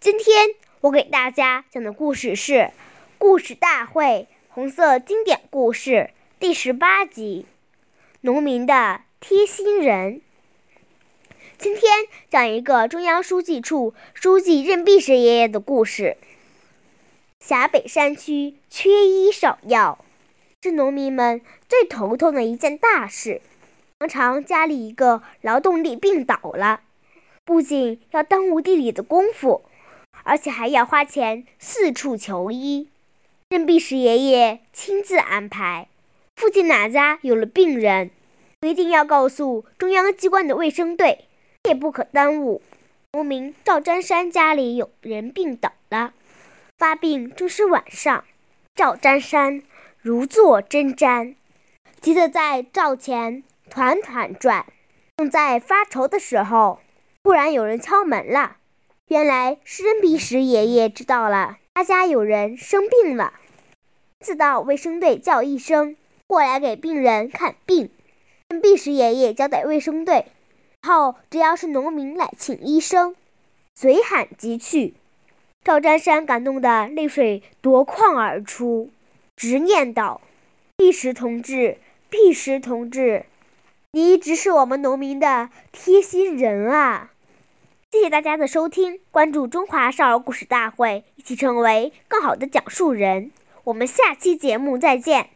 今天我给大家讲的故事是《故事大会红色经典故事》第十八集《农民的贴心人》。今天讲一个中央书记处书记任弼时爷爷的故事。陕北山区缺医少药，是农民们最头痛的一件大事。常常家里一个劳动力病倒了，不仅要耽误地里的功夫。而且还要花钱四处求医，任弼时爷爷亲自安排。附近哪家有了病人，一定要告诉中央机关的卫生队，也不可耽误。农民赵占山家里有人病倒了，发病正是晚上，赵占山如坐针毡，急得在灶前团团转。正在发愁的时候，突然有人敲门了。原来是任弼时爷爷知道了他家有人生病了，自到卫生队叫医生过来给病人看病。任弼时爷爷交代卫生队，后只要是农民来请医生，随喊即去。赵占山感动的泪水夺眶而出，直念道：“弼时同志，弼时同志，你一直是我们农民的贴心人啊！”谢谢大家的收听，关注中华少儿故事大会，一起成为更好的讲述人。我们下期节目再见。